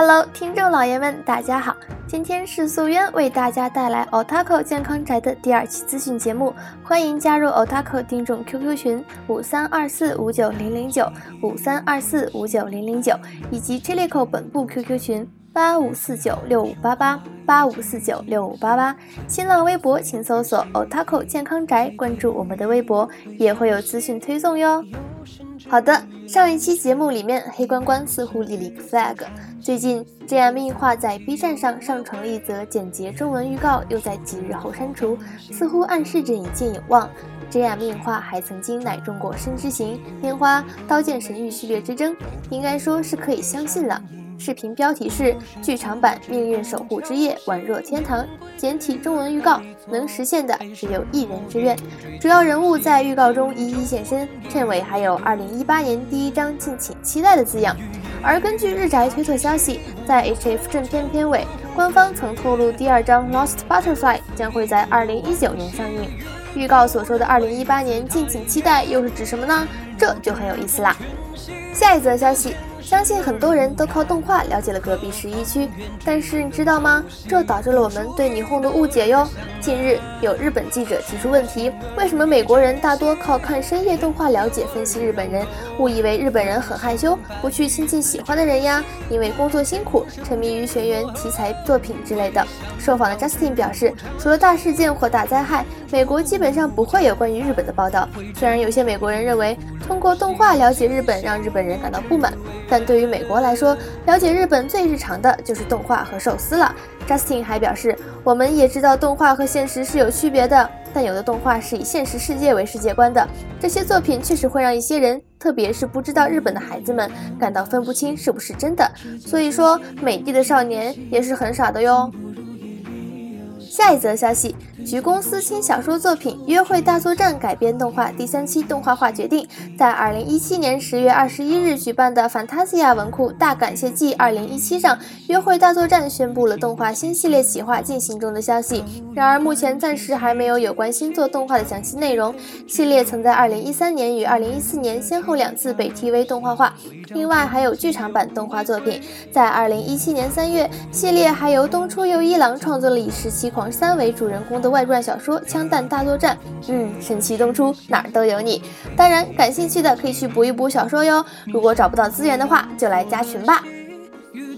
Hello，听众老爷们，大家好！今天是素渊为大家带来 Otaku 健康宅的第二期资讯节目，欢迎加入 Otaku 听众 QQ 群五三二四五九零零九五三二四五九零零九，以及 Chilico 本部 QQ 群八五四九六五八八八五四九六五八八。新浪微博请搜索 Otaku 健康宅，关注我们的微博，也会有资讯推送哟。好的，上一期节目里面，黑关关似乎立了一个 flag。最近，，J.M. 映画在 B 站上上传了一则简洁中文预告，又在几日后删除，似乎暗示着引荐有望。J.M. 映画还曾经乃中过《生之行》、《烟花》、《刀剑神域》序列之争，应该说是可以相信了。视频标题是剧场版《命运守护之夜》，宛若天堂。简体中文预告，能实现的只有一人之愿。主要人物在预告中一一现身，片尾还有二零一八年第一章，敬请期待的字样。而根据日宅推特消息，在 HF 正片片尾，官方曾透露第二章 Lost Butterfly 将会在二零一九年上映。预告所说的二零一八年敬请期待，又是指什么呢？这就很有意思啦。下一则消息。相信很多人都靠动画了解了隔壁十一区，但是你知道吗？这导致了我们对霓虹的误解哟。近日有日本记者提出问题：为什么美国人大多靠看深夜动画了解分析日本人？误以为日本人很害羞，不去亲近喜欢的人呀？因为工作辛苦，沉迷于学员题材作品之类的。受访的 Justin 表示，除了大事件或大灾害，美国基本上不会有关于日本的报道。虽然有些美国人认为通过动画了解日本让日本人感到不满，但对于美国来说，了解日本最日常的就是动画和寿司了。Justin 还表示，我们也知道动画和现实是有区别的，但有的动画是以现实世界为世界观的，这些作品确实会让一些人，特别是不知道日本的孩子们，感到分不清是不是真的。所以说，美帝的少年也是很傻的哟。下一则消息。局公司新小说作品《约会大作战》改编动画第三期动画化决定，在二零一七年十月二十一日举办的 Fantasia 文库大感谢季二零一七上，《约会大作战》宣布了动画新系列企划进行中的消息。然而，目前暂时还没有有关新作动画的详细内容。系列曾在二零一三年与二零一四年先后两次被 TV 动画化，另外还有剧场版动画作品。在二零一七年三月，系列还由东出佑一郎创作了以十七狂三为主人公的外。传小说《枪弹大作战》，嗯，神奇东出哪儿都有你。当然，感兴趣的可以去补一补小说哟。如果找不到资源的话，就来加群吧。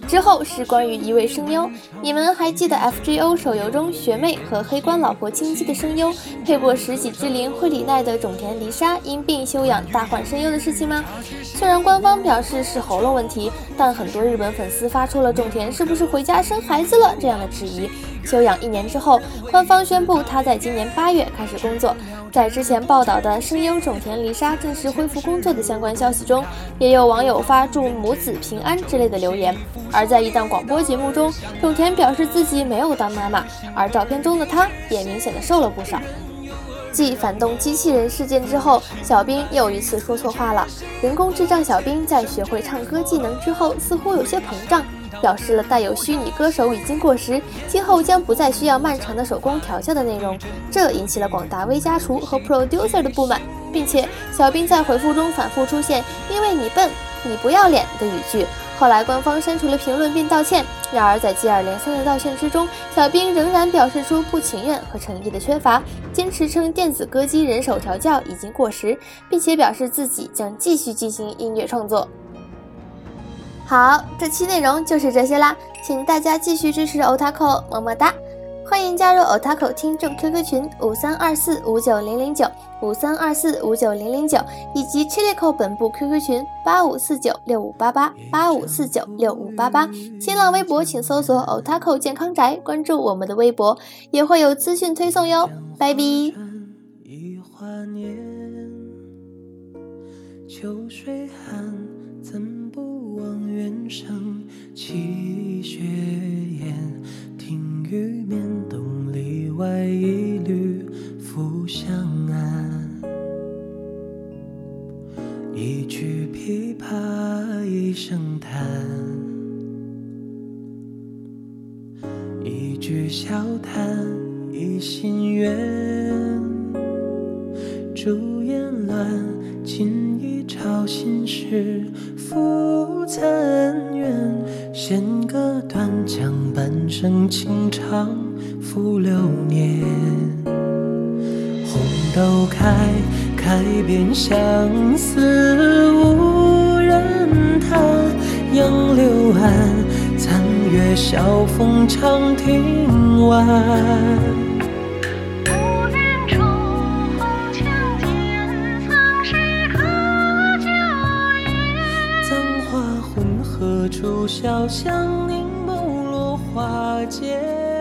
之后是关于一位声优，你们还记得 FGO 手游中学妹和黑官老婆金姬的声优配过十几之灵惠里奈的种田梨沙因病休养大换声优的事情吗？虽然官方表示是喉咙问题，但很多日本粉丝发出了种田是不是回家生孩子了这样的质疑。休养一年之后，官方宣布他在今年八月开始工作。在之前报道的声优种田梨沙正式恢复工作的相关消息中，也有网友发祝母子平安之类的留言。而在一档广播节目中，种田表示自己没有当妈妈，而照片中的她也明显的瘦了不少。继反动机器人事件之后，小兵又一次说错话了。人工智障小兵在学会唱歌技能之后，似乎有些膨胀。表示了带有虚拟歌手已经过时，今后将不再需要漫长的手工调教的内容，这引起了广大微家厨和 producer 的不满，并且小兵在回复中反复出现“因为你笨，你不要脸”的语句。后来官方删除了评论并道歉，然而在接二连三的道歉之中，小兵仍然表示出不情愿和诚意的缺乏，坚持称电子歌姬人手调教已经过时，并且表示自己将继续进行音乐创作。好，这期内容就是这些啦，请大家继续支持 Otaku，么么哒！欢迎加入 Otaku 听众 QQ 群五三二四五九零零九五三二四五九零零九，以及 Chilico 本部 QQ 群八五四九六五八八八五四九六五八八。新浪微博请搜索 Otaku 健康宅，关注我们的微博，也会有资讯推送哟。拜拜。秋水寒，怎望远声泣血咽，听雨眠洞里外一缕浮香岸。一曲琵琶一声叹，一句笑谈一心愿。烛烟乱，轻一朝心事。复残垣。弦歌断将，半生情长付流年。红豆开，开遍相思无人弹。杨柳岸，残月晓风长亭晚。何处潇湘凝眸落花间。